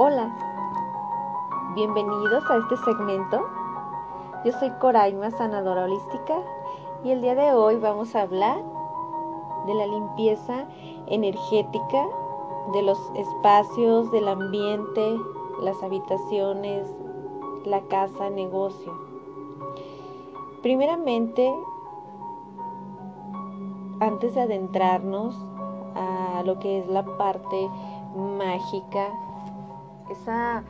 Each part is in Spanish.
Hola, bienvenidos a este segmento. Yo soy Coraima, sanadora holística, y el día de hoy vamos a hablar de la limpieza energética de los espacios, del ambiente, las habitaciones, la casa, negocio. Primeramente, antes de adentrarnos a lo que es la parte mágica, esa,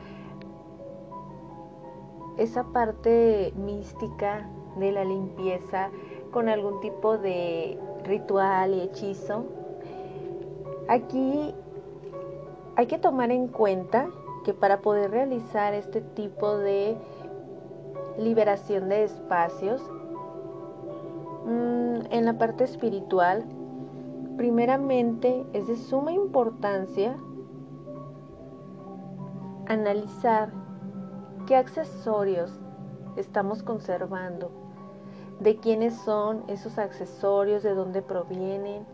esa parte mística de la limpieza con algún tipo de ritual y hechizo, aquí hay que tomar en cuenta que para poder realizar este tipo de liberación de espacios, mm, en la parte espiritual, primeramente es de suma importancia analizar qué accesorios estamos conservando, de quiénes son esos accesorios, de dónde provienen,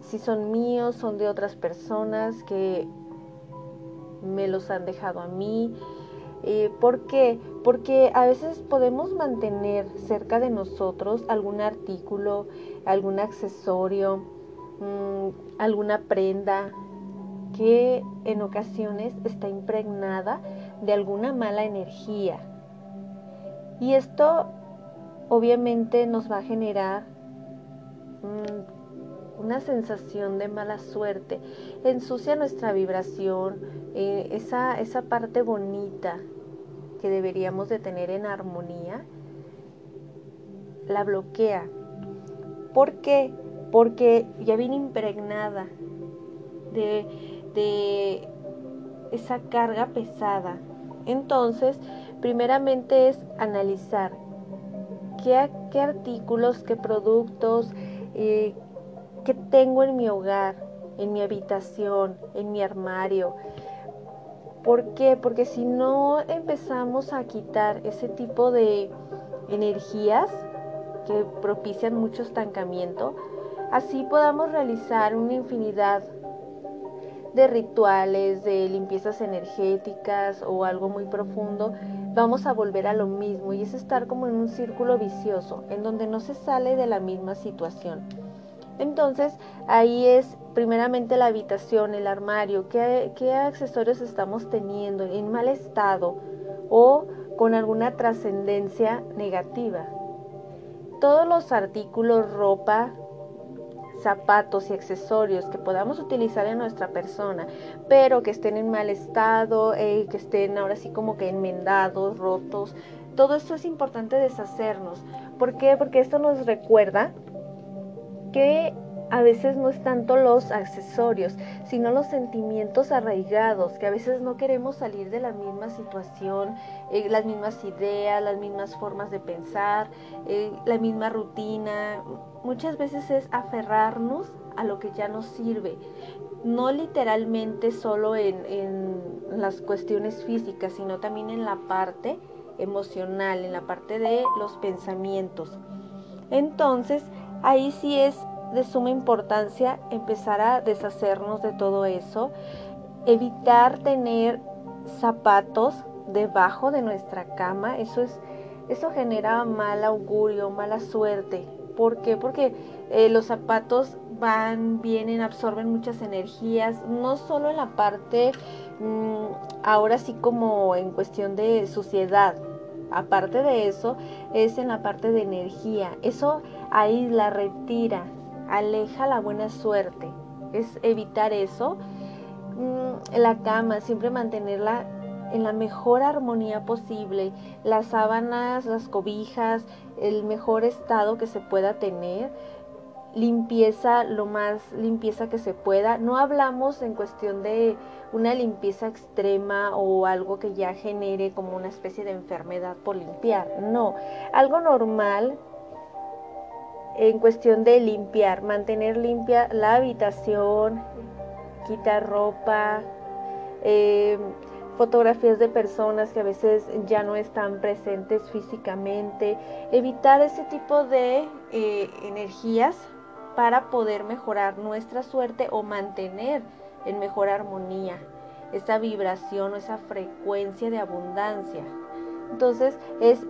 si son míos, son de otras personas que me los han dejado a mí. Eh, ¿Por qué? Porque a veces podemos mantener cerca de nosotros algún artículo, algún accesorio, mm, alguna prenda, que en ocasiones está impregnada de alguna mala energía. Y esto obviamente nos va a generar mm, una sensación de mala suerte, ensucia nuestra vibración, eh, esa, esa parte bonita que deberíamos de tener en armonía, la bloquea. ¿Por qué? Porque ya viene impregnada de de esa carga pesada. Entonces, primeramente es analizar qué, artículos, qué productos, eh, qué tengo en mi hogar, en mi habitación, en mi armario. ¿Por qué? Porque si no empezamos a quitar ese tipo de energías que propician mucho estancamiento, así podamos realizar una infinidad de rituales, de limpiezas energéticas o algo muy profundo, vamos a volver a lo mismo y es estar como en un círculo vicioso, en donde no se sale de la misma situación. Entonces, ahí es primeramente la habitación, el armario, qué, qué accesorios estamos teniendo en mal estado o con alguna trascendencia negativa. Todos los artículos, ropa, zapatos y accesorios que podamos utilizar en nuestra persona, pero que estén en mal estado, eh, que estén ahora sí como que enmendados, rotos. Todo esto es importante deshacernos. ¿Por qué? Porque esto nos recuerda que a veces no es tanto los accesorios, sino los sentimientos arraigados, que a veces no queremos salir de la misma situación, eh, las mismas ideas, las mismas formas de pensar, eh, la misma rutina. Muchas veces es aferrarnos a lo que ya nos sirve, no literalmente solo en, en las cuestiones físicas, sino también en la parte emocional, en la parte de los pensamientos. Entonces, ahí sí es de suma importancia empezar a deshacernos de todo eso, evitar tener zapatos debajo de nuestra cama, eso es eso genera mal augurio, mala suerte. ¿Por qué? Porque eh, los zapatos van, vienen, absorben muchas energías, no solo en la parte, mm, ahora sí como en cuestión de suciedad, aparte de eso, es en la parte de energía. Eso ahí la retira, aleja la buena suerte. Es evitar eso. Mm, la cama, siempre mantenerla en la mejor armonía posible. Las sábanas, las cobijas, el mejor estado que se pueda tener. Limpieza, lo más limpieza que se pueda. No hablamos en cuestión de una limpieza extrema o algo que ya genere como una especie de enfermedad por limpiar. No, algo normal en cuestión de limpiar, mantener limpia la habitación, quitar ropa, eh, fotografías de personas que a veces ya no están presentes físicamente, evitar ese tipo de eh, energías para poder mejorar nuestra suerte o mantener en mejor armonía. esa vibración o esa frecuencia de abundancia. Entonces es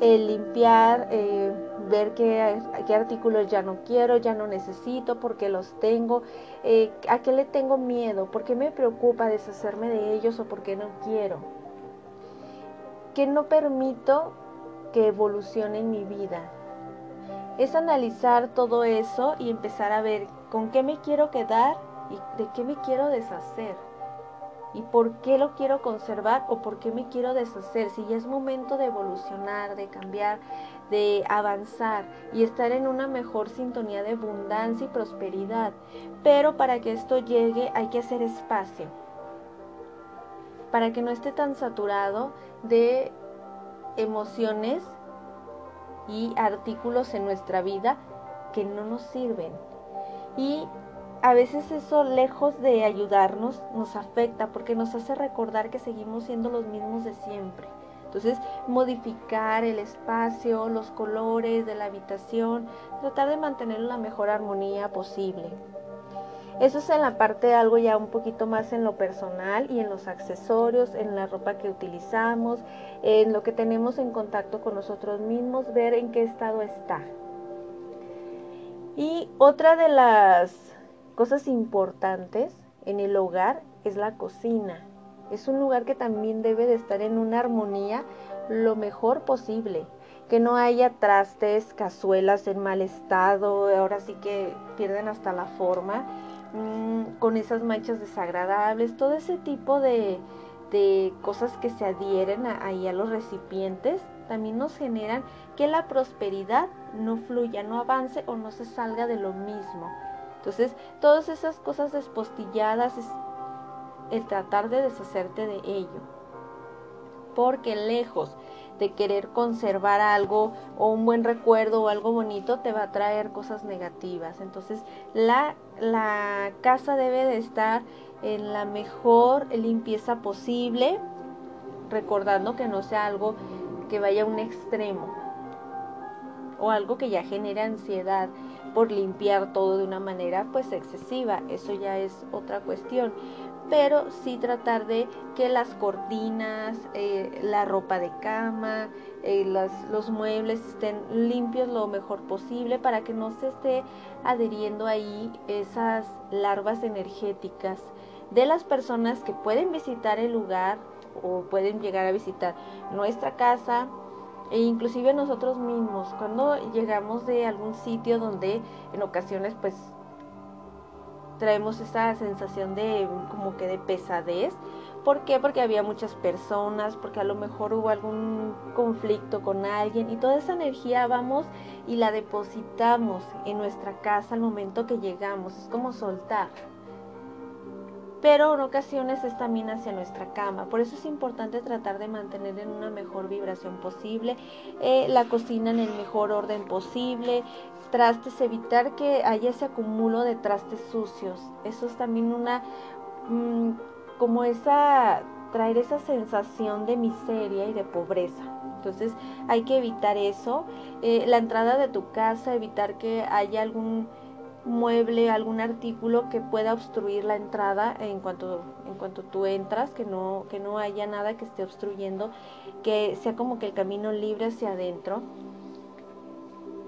el limpiar, eh, ver qué, qué, artículos ya no quiero, ya no necesito, porque los tengo, eh, a qué le tengo miedo, por qué me preocupa deshacerme de ellos o por qué no quiero. Que no permito que evolucione en mi vida. Es analizar todo eso y empezar a ver con qué me quiero quedar y de qué me quiero deshacer y por qué lo quiero conservar o por qué me quiero deshacer. Si ya es momento de evolucionar, de cambiar, de avanzar y estar en una mejor sintonía de abundancia y prosperidad. Pero para que esto llegue hay que hacer espacio. Para que no esté tan saturado de emociones y artículos en nuestra vida que no nos sirven. Y a veces eso lejos de ayudarnos nos afecta porque nos hace recordar que seguimos siendo los mismos de siempre. Entonces, modificar el espacio, los colores de la habitación, tratar de mantener la mejor armonía posible. Eso es en la parte de algo ya un poquito más en lo personal y en los accesorios, en la ropa que utilizamos, en lo que tenemos en contacto con nosotros mismos, ver en qué estado está. Y otra de las cosas importantes en el hogar es la cocina. Es un lugar que también debe de estar en una armonía lo mejor posible. Que no haya trastes, cazuelas en mal estado, ahora sí que pierden hasta la forma, mm, con esas manchas desagradables, todo ese tipo de, de cosas que se adhieren ahí a los recipientes, también nos generan que la prosperidad no fluya, no avance o no se salga de lo mismo. Entonces, todas esas cosas despostilladas es el tratar de deshacerte de ello. Porque lejos de querer conservar algo o un buen recuerdo o algo bonito te va a traer cosas negativas. Entonces, la, la casa debe de estar en la mejor limpieza posible, recordando que no sea algo que vaya a un extremo o algo que ya genere ansiedad por limpiar todo de una manera pues excesiva, eso ya es otra cuestión, pero sí tratar de que las cortinas, eh, la ropa de cama, eh, los muebles estén limpios lo mejor posible para que no se esté adheriendo ahí esas larvas energéticas de las personas que pueden visitar el lugar o pueden llegar a visitar nuestra casa e inclusive nosotros mismos cuando llegamos de algún sitio donde en ocasiones pues traemos esa sensación de como que de pesadez ¿Por qué? Porque había muchas personas, porque a lo mejor hubo algún conflicto con alguien y toda esa energía vamos y la depositamos en nuestra casa al momento que llegamos. Es como soltar pero en ocasiones es también hacia nuestra cama. Por eso es importante tratar de mantener en una mejor vibración posible, eh, la cocina en el mejor orden posible, trastes, evitar que haya ese acumulo de trastes sucios. Eso es también una, mm, como esa, traer esa sensación de miseria y de pobreza. Entonces hay que evitar eso. Eh, la entrada de tu casa, evitar que haya algún mueble, algún artículo que pueda obstruir la entrada en cuanto, en cuanto tú entras, que no, que no haya nada que esté obstruyendo, que sea como que el camino libre hacia adentro.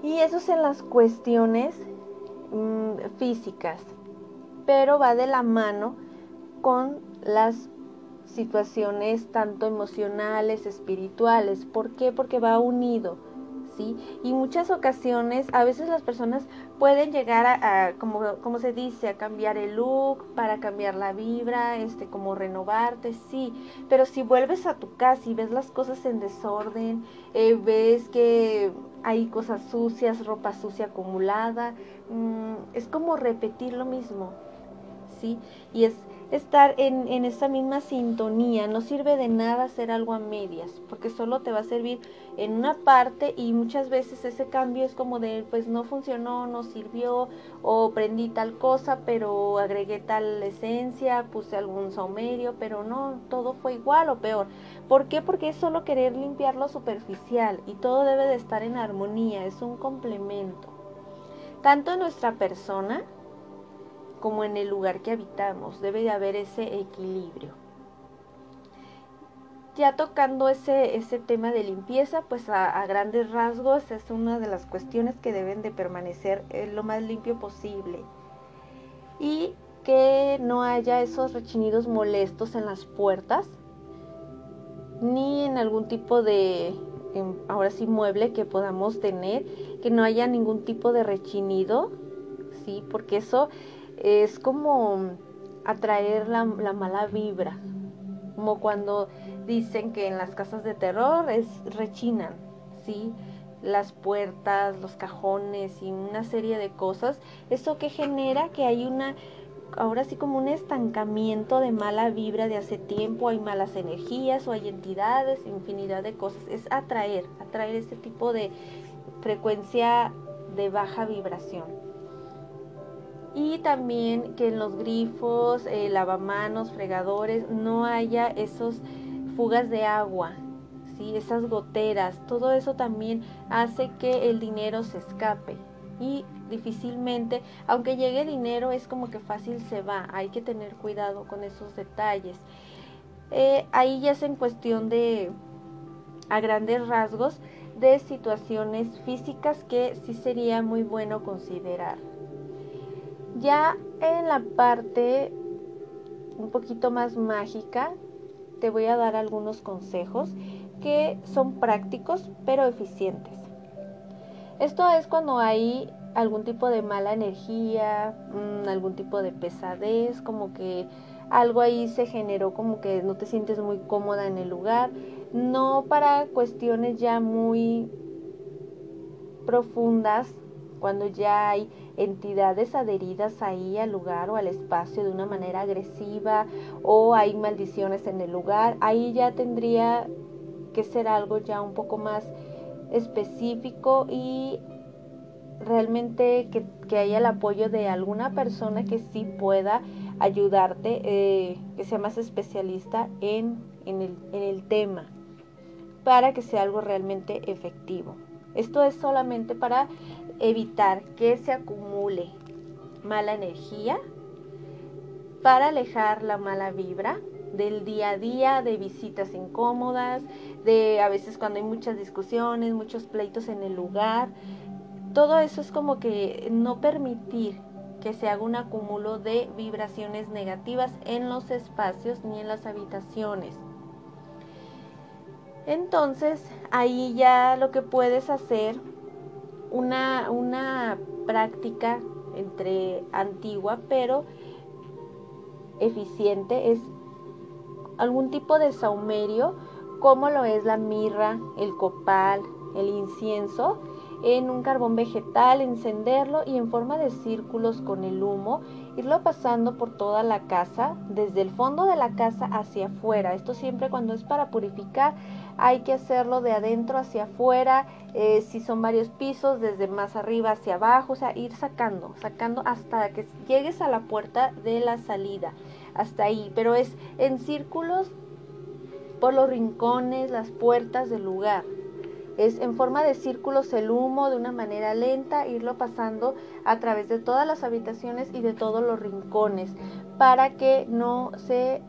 Y eso es en las cuestiones mm, físicas, pero va de la mano con las situaciones tanto emocionales, espirituales. ¿Por qué? Porque va unido. Y muchas ocasiones, a veces las personas pueden llegar a, como, como, se dice, a cambiar el look, para cambiar la vibra, este, como renovarte, sí, pero si vuelves a tu casa y ves las cosas en desorden, eh, ves que hay cosas sucias, ropa sucia acumulada, mm, es como repetir lo mismo, ¿sí? Y es estar en, en esa misma sintonía. No sirve de nada hacer algo a medias, porque solo te va a servir en una parte y muchas veces ese cambio es como de, pues no funcionó, no sirvió, o prendí tal cosa, pero agregué tal esencia, puse algún saumerio, pero no, todo fue igual o peor. ¿Por qué? Porque es solo querer limpiar lo superficial y todo debe de estar en armonía, es un complemento. Tanto en nuestra persona, como en el lugar que habitamos. Debe de haber ese equilibrio. ya tocando ese, ese tema de limpieza, pues a, grandes rasgos es una de las cuestiones que deben de permanecer eh, lo más limpio posible. Y que no haya esos rechinidos molestos en las puertas, ni en algún tipo de, em, ahora sí, mueble que podamos tener, que no haya ningún tipo de rechinido, ¿sí? Porque eso es como atraer la, la mala vibra, como cuando dicen que en las casas de terror es rechinan, ¿sí? Las puertas, los cajones y una serie de cosas. Eso que genera que hay una, ahora sí como un estancamiento de mala vibra de hace tiempo, hay malas energías o hay entidades, infinidad de cosas. Es atraer, atraer ese tipo de frecuencia de baja vibración y también que en los grifos, eh, lavamanos, fregadores no haya esos fugas de agua, ¿sí? esas goteras, todo eso también hace que el dinero se escape y difícilmente, aunque llegue dinero, es como que fácil se va, hay que tener cuidado con esos detalles. Eh, ahí ya es en cuestión de, a grandes rasgos, de situaciones físicas que sí sería muy bueno considerar. Ya en la parte un poquito más mágica, te voy a dar algunos consejos que son prácticos pero eficientes. Esto es cuando hay algún tipo de mala energía, mm, algún tipo de pesadez, como que algo ahí se generó como que no te sientes muy cómoda en el lugar, no para cuestiones ya muy profundas, cuando ya hay entidades adheridas ahí al lugar o al espacio de una manera agresiva o hay maldiciones en el lugar, ahí ya tendría que ser algo ya un poco más específico y realmente que, haya el apoyo de alguna persona que sí pueda ayudarte, eh, que sea más especialista en, en, el, en el tema, para que sea algo realmente efectivo. Esto es solamente para evitar que se acumule mala energía, para alejar la mala vibra del día a día, de visitas incómodas, de a veces cuando hay muchas discusiones, muchos pleitos en el lugar. Todo eso es como que no permitir que se haga un acumulo de vibraciones negativas en los espacios ni en las habitaciones. Entonces, ahí ya lo que puedes hacer una, una práctica entre antigua pero eficiente es algún tipo de saumerio como lo es la mirra, el copal, el incienso en un carbón vegetal, encenderlo y en forma de círculos con el humo, irlo pasando por toda la casa, desde el fondo de la casa hacia afuera. Esto siempre cuando es para purificar hay que hacerlo de adentro hacia afuera, eh, si son varios pisos, desde más arriba hacia abajo, o sea, ir sacando, sacando hasta que llegues a la puerta de la salida, hasta ahí, pero es en círculos por los rincones, las puertas del lugar. Es en forma de círculos el humo de una manera lenta, irlo pasando a través de todas las habitaciones y de todos los rincones para que no se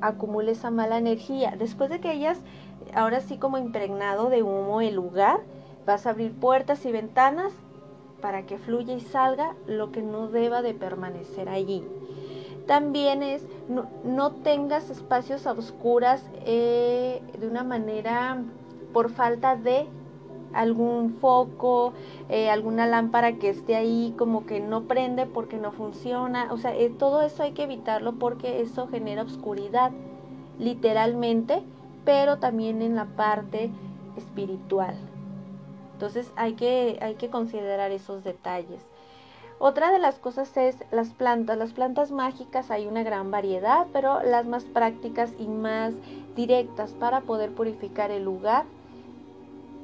acumule esa mala energía. Después de que ellas ahora sí como impregnado de humo el lugar, vas a abrir puertas y ventanas para que fluya y salga lo que no deba de permanecer allí. También es, no, tengas espacios a oscuras eh, de una manera por falta de algún foco, eh, alguna lámpara que esté ahí como que no prende porque no funciona. O sea, eh, todo eso hay que evitarlo porque eso genera oscuridad, literalmente pero también en la parte espiritual. Entonces hay que, hay que considerar esos detalles. Otra de las cosas es las plantas. Las plantas mágicas hay una gran variedad, pero las más prácticas y más directas para poder purificar el lugar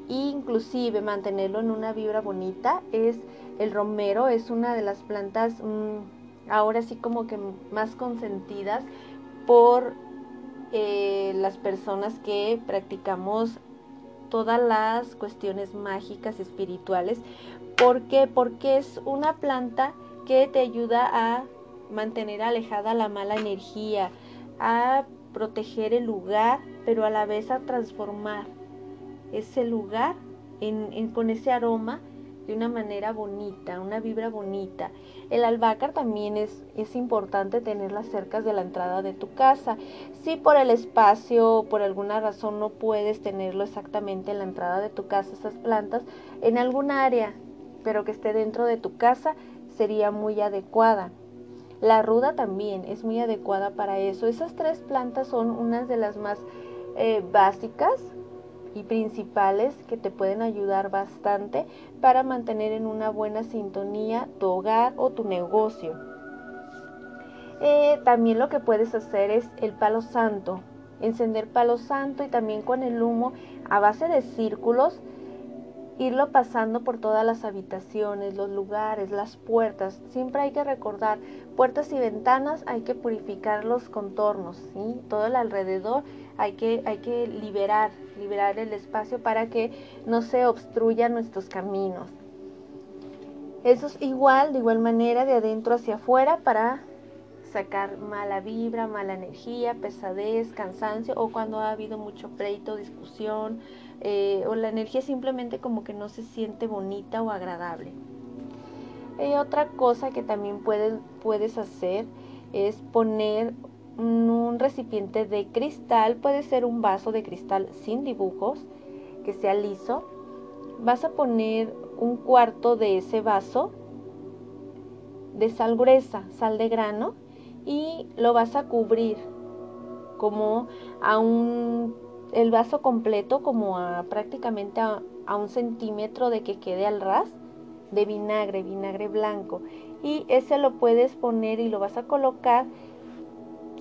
inclusive mantenerlo en una vibra bonita es el romero. Es una de las plantas mm, ahora sí como que más consentidas por eh, las personas que practicamos todas las cuestiones mágicas espirituales. ¿Por qué? Porque es una planta que te ayuda a mantener alejada la mala energía, a proteger el lugar pero a la vez a transformar ese lugar con ese aroma de una manera bonita, una vibra bonita. El albácar también es, es importante tenerlas cerca de la entrada de tu casa. Si por el espacio o por alguna razón no puedes tenerlo exactamente en la entrada de tu casa, esas plantas, en algún área, pero que esté dentro de tu casa, sería muy adecuada. La ruda también es muy adecuada para eso. Esas tres plantas son unas de las más eh, básicas y principales que te pueden ayudar bastante para mantener en una buena sintonía tu hogar o tu negocio. Eh, también lo que puedes hacer es el palo santo, encender palo santo y también con el humo a base de círculos irlo pasando por todas las habitaciones, los lugares, las puertas. Siempre hay que recordar, puertas y ventanas hay que purificar los contornos, ¿sí? todo el alrededor hay que, hay que liberar, liberar el espacio para que no se obstruyan nuestros caminos. Eso es igual, de igual manera, de adentro hacia afuera para sacar mala vibra, mala energía, pesadez, cansancio o cuando ha habido mucho pleito, discusión eh, o la energía simplemente como que no se siente bonita o agradable. Y otra cosa que también puedes, puedes hacer es poner un recipiente de cristal, puede ser un vaso de cristal sin dibujos, que sea liso. Vas a poner un cuarto de ese vaso de sal gruesa, sal de grano, y lo vas a cubrir como a un, el vaso completo, como a prácticamente a, a un centímetro de que quede al ras de vinagre, vinagre blanco. Y ese lo puedes poner y lo vas a colocar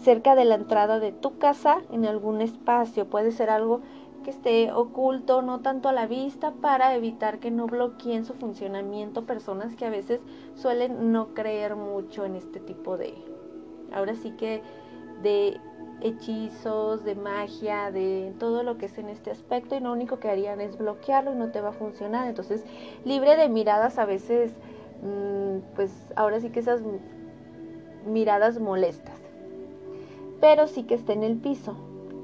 cerca de la entrada de tu casa en algún espacio. Puede ser algo que esté oculto, no tanto a la vista, para evitar que no bloqueen su funcionamiento personas que a veces suelen no creer mucho en este tipo de, ahora sí que de hechizos, de magia, de todo lo que es en este aspecto y lo único que harían es bloquearlo y no te va a funcionar. Entonces, libre de miradas a veces, mm, pues ahora sí que esas miradas molestas pero sí que esté en el piso.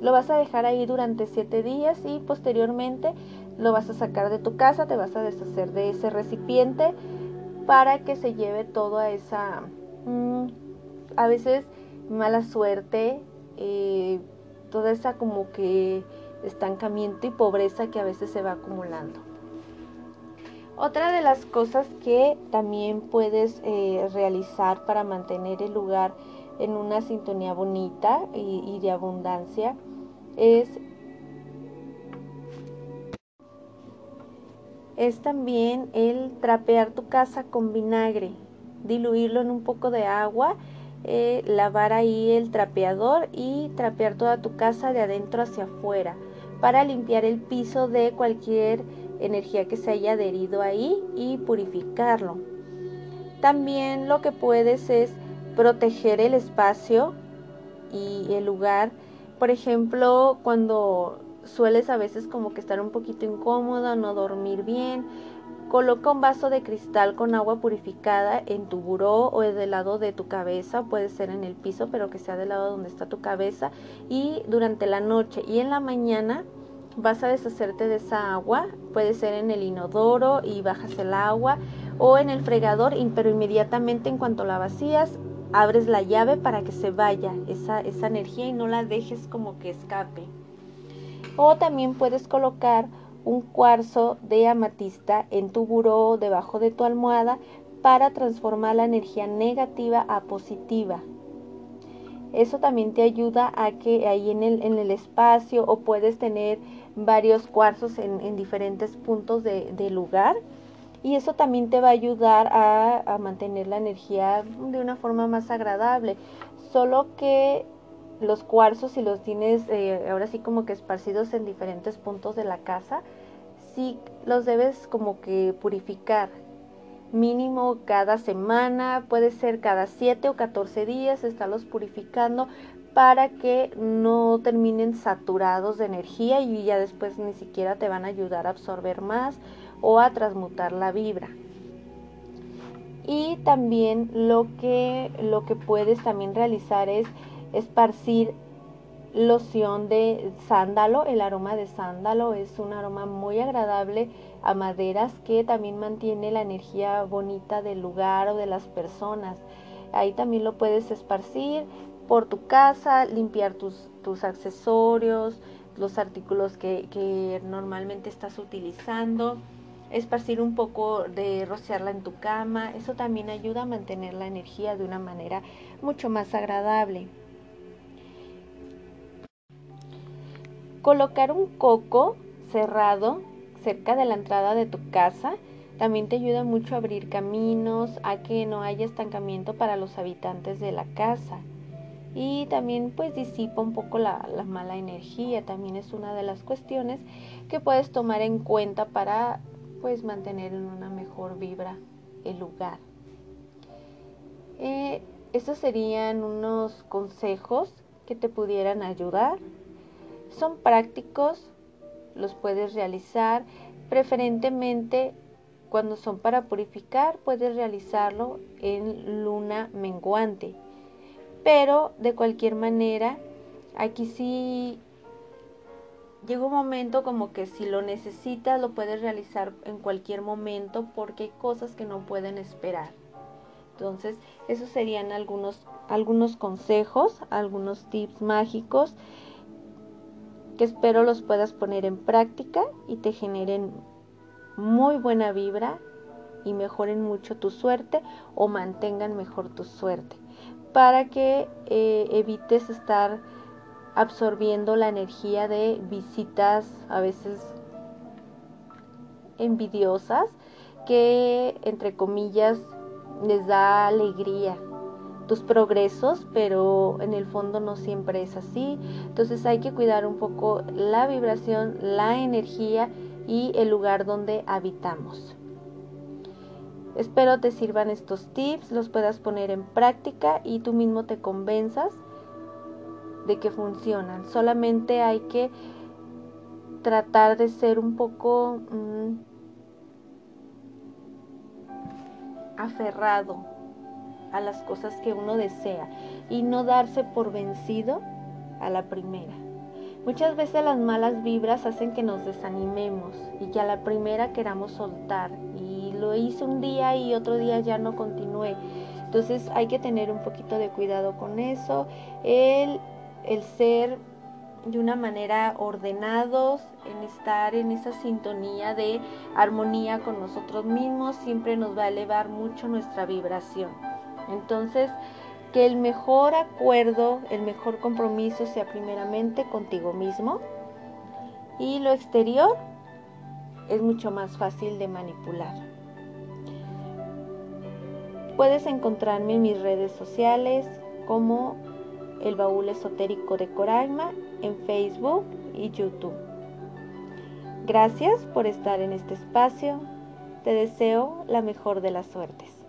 Lo vas a dejar ahí durante 7 días y posteriormente lo vas a sacar de tu casa, te vas a deshacer de ese recipiente para que se lleve toda esa, mm, a veces mala suerte, eh, toda esa como que estancamiento y pobreza que a veces se va acumulando. Otra de las cosas que también puedes eh, realizar para mantener el lugar en una sintonía bonita y, de abundancia es es también el trapear tu casa con vinagre, diluirlo en un poco de agua, eh, lavar ahí el trapeador y trapear toda tu casa de adentro hacia afuera para limpiar el piso de cualquier energía que se haya adherido ahí y purificarlo. También lo que puedes es proteger el espacio y el lugar. Por ejemplo, cuando sueles a veces como que estar un poquito incómoda, no dormir bien, coloca un vaso de cristal con agua purificada en tu buró o del lado de tu cabeza, puede ser en el piso, pero que sea del lado donde está tu cabeza y durante la noche y en la mañana vas a deshacerte de esa agua, puede ser en el inodoro y bajas el agua o en el fregador, pero inmediatamente en cuanto la vacías abres la llave para que se vaya esa, esa energía y no la dejes como que escape. O también puedes colocar un cuarzo de amatista en tu buró debajo de tu almohada para transformar la energía negativa a positiva. Eso también te ayuda a que ahí en el, en el espacio o puedes tener varios cuarzos en, diferentes puntos del de lugar y eso también te va a ayudar a, mantener la energía de una forma más agradable. Solo que los cuarzos, si los tienes eh, ahora sí como que esparcidos en diferentes puntos de la casa, sí los debes como que purificar. Mínimo cada semana, puede ser cada 7 o 14 días, estarlos purificando para que no terminen saturados de energía y ya después ni siquiera te van a ayudar a absorber más o a transmutar la vibra. Y también lo que, lo que puedes también realizar es esparcir loción de sándalo. El aroma de sándalo es un aroma muy agradable a maderas que también mantiene la energía bonita del lugar o de las personas. Ahí también lo puedes esparcir por tu casa, limpiar tus, tus accesorios, los artículos que, que normalmente estás utilizando esparcir un poco de rociarla en tu cama, eso también ayuda a mantener la energía de una manera mucho más agradable. Colocar un coco cerrado cerca de la entrada de tu casa también te ayuda mucho a abrir caminos, a que no haya estancamiento para los habitantes de la casa. Y también pues disipa un poco la, la mala energía, también es una de las cuestiones que puedes tomar en cuenta para pues mantener en una mejor vibra el lugar. Eh, estos serían unos consejos que te pudieran ayudar son prácticos, los puedes realizar, preferentemente cuando son para purificar puedes realizarlo en luna menguante. Pero de cualquier manera, aquí sí llega un momento como que si lo necesitas lo puedes realizar en cualquier momento porque hay cosas que no pueden esperar. Entonces, esos serían algunos, algunos consejos, algunos tips mágicos que espero los puedas poner en práctica y te generen muy buena vibra y mejoren mucho tu suerte o mantengan mejor tu suerte para que eh, evites estar absorbiendo la energía de visitas a veces envidiosas que entre comillas les da alegría tus progresos, pero en el fondo no siempre es así. Entonces hay que cuidar un poco la vibración, la energía y el lugar donde habitamos. Espero te sirvan estos tips, los puedas poner en práctica y tú mismo te convenzas de que funcionan. Solamente hay que tratar de ser un poco mm, aferrado a las cosas que uno desea y no darse por vencido a la primera. Muchas veces las malas vibras hacen que nos desanimemos y que a la primera queramos soltar y lo hice un día y otro día ya no continué. Entonces hay que tener un poquito de cuidado con eso, el, el ser de una manera ordenados, en estar en esa sintonía de armonía con nosotros mismos, siempre nos va a elevar mucho nuestra vibración. Entonces, que el mejor acuerdo, el mejor compromiso sea primeramente contigo mismo y lo exterior es mucho más fácil de manipular. Puedes encontrarme en mis redes sociales como el baúl esotérico de Coraima en Facebook y YouTube. Gracias por estar en este espacio. Te deseo la mejor de las suertes.